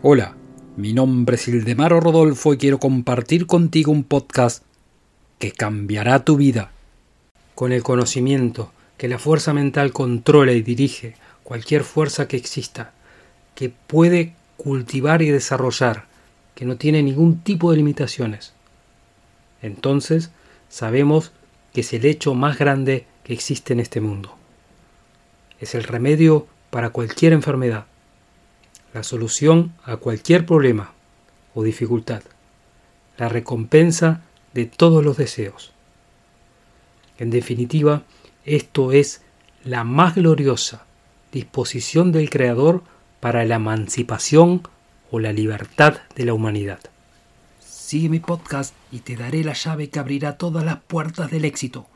Hola, mi nombre es Ildemaro Rodolfo y quiero compartir contigo un podcast que cambiará tu vida. Con el conocimiento que la fuerza mental controla y dirige cualquier fuerza que exista, que puede cultivar y desarrollar, que no tiene ningún tipo de limitaciones. Entonces sabemos que es el hecho más grande que existe en este mundo. Es el remedio para cualquier enfermedad la solución a cualquier problema o dificultad, la recompensa de todos los deseos. En definitiva, esto es la más gloriosa disposición del Creador para la emancipación o la libertad de la humanidad. Sigue mi podcast y te daré la llave que abrirá todas las puertas del éxito.